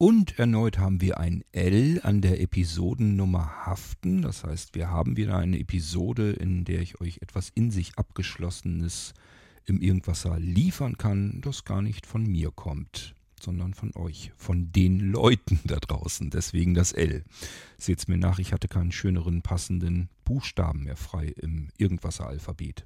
Und erneut haben wir ein L an der Episodennummer haften. Das heißt, wir haben wieder eine Episode, in der ich euch etwas in sich abgeschlossenes im Irgendwasser liefern kann, das gar nicht von mir kommt, sondern von euch, von den Leuten da draußen. Deswegen das L. Seht's mir nach, ich hatte keinen schöneren passenden Buchstaben mehr frei im Irgendwasser-Alphabet.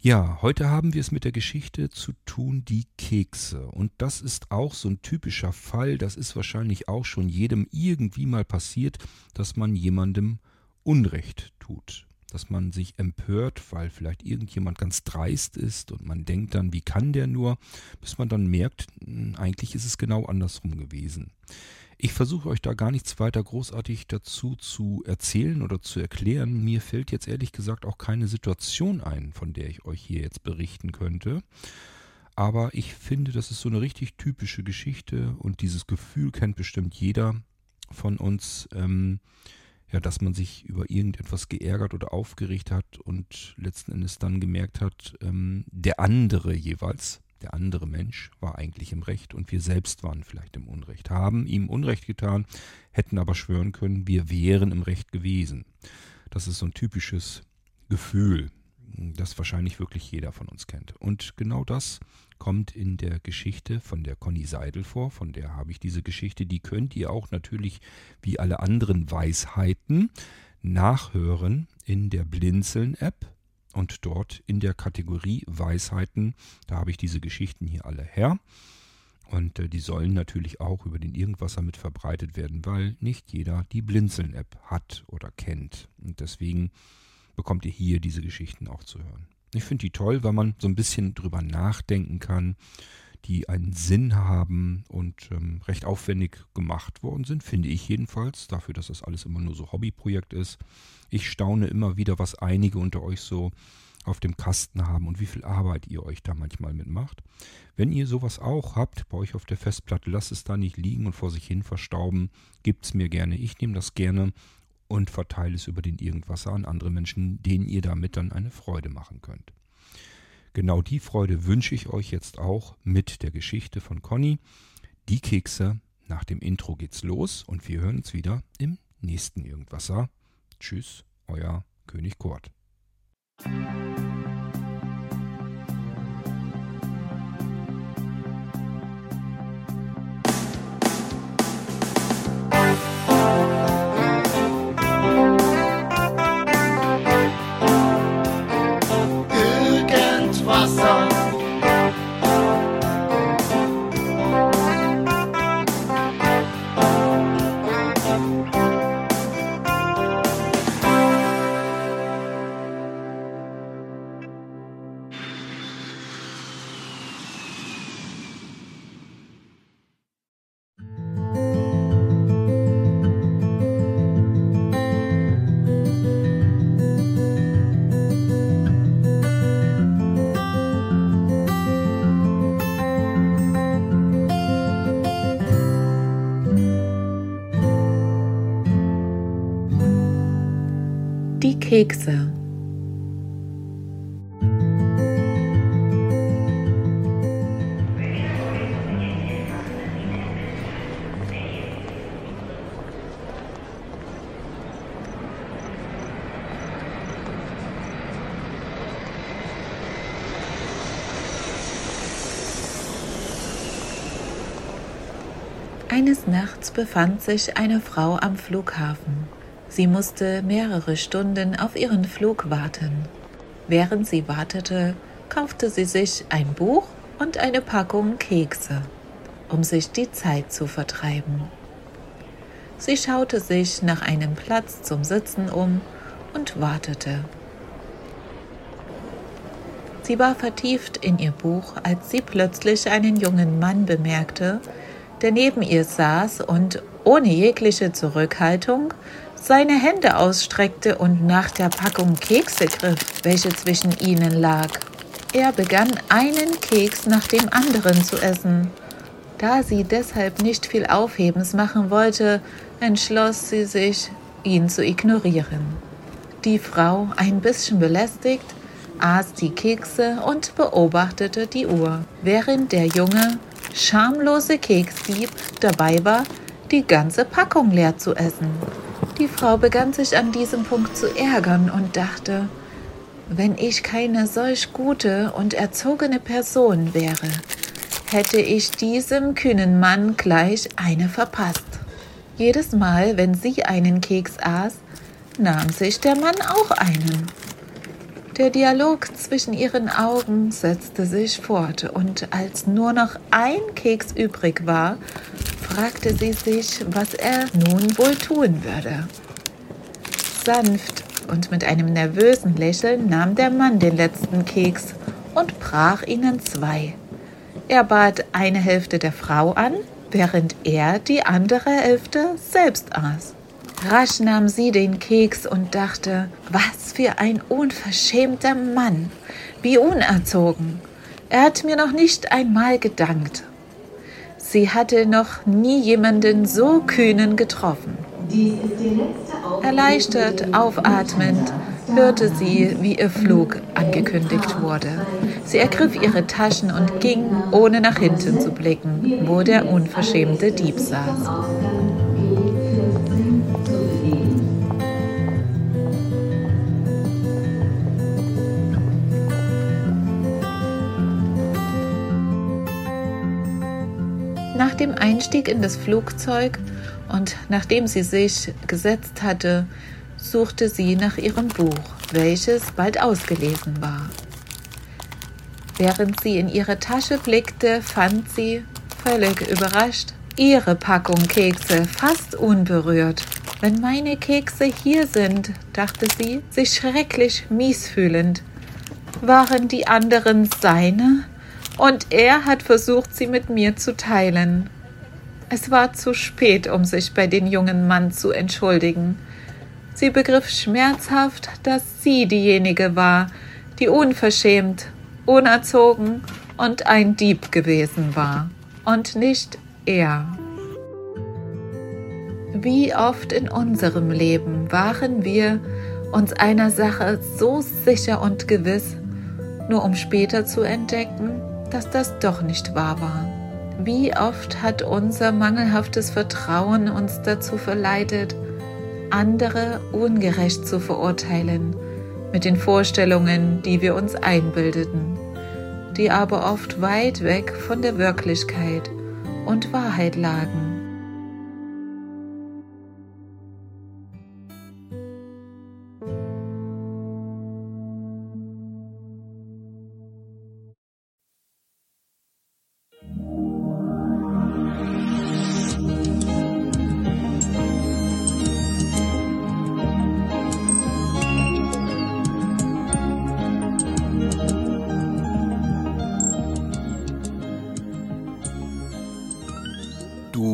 Ja, heute haben wir es mit der Geschichte zu tun, die Kekse. Und das ist auch so ein typischer Fall, das ist wahrscheinlich auch schon jedem irgendwie mal passiert, dass man jemandem Unrecht tut. Dass man sich empört, weil vielleicht irgendjemand ganz dreist ist und man denkt dann, wie kann der nur, bis man dann merkt, hm, eigentlich ist es genau andersrum gewesen. Ich versuche euch da gar nichts weiter großartig dazu zu erzählen oder zu erklären. Mir fällt jetzt ehrlich gesagt auch keine Situation ein, von der ich euch hier jetzt berichten könnte. Aber ich finde, das ist so eine richtig typische Geschichte und dieses Gefühl kennt bestimmt jeder von uns, ähm, ja, dass man sich über irgendetwas geärgert oder aufgeregt hat und letzten Endes dann gemerkt hat, ähm, der andere jeweils der andere Mensch war eigentlich im Recht und wir selbst waren vielleicht im Unrecht, haben ihm Unrecht getan, hätten aber schwören können, wir wären im Recht gewesen. Das ist so ein typisches Gefühl, das wahrscheinlich wirklich jeder von uns kennt. Und genau das kommt in der Geschichte von der Conny Seidel vor, von der habe ich diese Geschichte, die könnt ihr auch natürlich wie alle anderen Weisheiten nachhören in der Blinzeln-App und dort in der Kategorie Weisheiten, da habe ich diese Geschichten hier alle her. Und äh, die sollen natürlich auch über den Irgendwasser mit verbreitet werden, weil nicht jeder die Blinzeln-App hat oder kennt. Und deswegen bekommt ihr hier diese Geschichten auch zu hören. Ich finde die toll, weil man so ein bisschen drüber nachdenken kann, die einen Sinn haben und ähm, recht aufwendig gemacht worden sind, finde ich jedenfalls, dafür, dass das alles immer nur so Hobbyprojekt ist. Ich staune immer wieder, was einige unter euch so auf dem Kasten haben und wie viel Arbeit ihr euch da manchmal mitmacht. Wenn ihr sowas auch habt bei euch auf der Festplatte, lasst es da nicht liegen und vor sich hin verstauben. Gebt es mir gerne. Ich nehme das gerne und verteile es über den Irgendwasser an andere Menschen, denen ihr damit dann eine Freude machen könnt. Genau die Freude wünsche ich euch jetzt auch mit der Geschichte von Conny. Die Kekse. Nach dem Intro geht's los und wir hören uns wieder im nächsten Irgendwasser. Tschüss, euer König Kurt. Kekse. Eines Nachts befand sich eine Frau am Flughafen. Sie musste mehrere Stunden auf ihren Flug warten. Während sie wartete, kaufte sie sich ein Buch und eine Packung Kekse, um sich die Zeit zu vertreiben. Sie schaute sich nach einem Platz zum Sitzen um und wartete. Sie war vertieft in ihr Buch, als sie plötzlich einen jungen Mann bemerkte, der neben ihr saß und ohne jegliche Zurückhaltung seine Hände ausstreckte und nach der Packung Kekse griff, welche zwischen ihnen lag. Er begann einen Keks nach dem anderen zu essen. Da sie deshalb nicht viel Aufhebens machen wollte, entschloss sie sich, ihn zu ignorieren. Die Frau, ein bisschen belästigt, aß die Kekse und beobachtete die Uhr, während der Junge schamlose Keksdieb dabei war, die ganze Packung leer zu essen. Die Frau begann sich an diesem Punkt zu ärgern und dachte, wenn ich keine solch gute und erzogene Person wäre, hätte ich diesem kühnen Mann gleich eine verpasst. Jedes Mal, wenn sie einen Keks aß, nahm sich der Mann auch einen. Der Dialog zwischen ihren Augen setzte sich fort, und als nur noch ein Keks übrig war, fragte sie sich, was er nun wohl tun würde. Sanft und mit einem nervösen Lächeln nahm der Mann den letzten Keks und brach ihnen zwei. Er bat eine Hälfte der Frau an, während er die andere Hälfte selbst aß. Rasch nahm sie den Keks und dachte, was für ein unverschämter Mann, wie unerzogen. Er hat mir noch nicht einmal gedankt. Sie hatte noch nie jemanden so kühnen getroffen. Erleichtert, aufatmend, hörte sie, wie ihr Flug angekündigt wurde. Sie ergriff ihre Taschen und ging, ohne nach hinten zu blicken, wo der unverschämte Dieb saß. Dem Einstieg in das Flugzeug und nachdem sie sich gesetzt hatte, suchte sie nach ihrem Buch, welches bald ausgelesen war. Während sie in ihre Tasche blickte, fand sie, völlig überrascht, ihre Packung Kekse fast unberührt. Wenn meine Kekse hier sind, dachte sie, sich schrecklich mies fühlend, waren die anderen seine? Und er hat versucht, sie mit mir zu teilen. Es war zu spät, um sich bei den jungen Mann zu entschuldigen. Sie begriff schmerzhaft, dass sie diejenige war, die unverschämt, unerzogen und ein Dieb gewesen war, und nicht er. Wie oft in unserem Leben waren wir uns einer Sache so sicher und gewiss, nur um später zu entdecken, dass das doch nicht wahr war. Wie oft hat unser mangelhaftes Vertrauen uns dazu verleitet, andere ungerecht zu verurteilen mit den Vorstellungen, die wir uns einbildeten, die aber oft weit weg von der Wirklichkeit und Wahrheit lagen.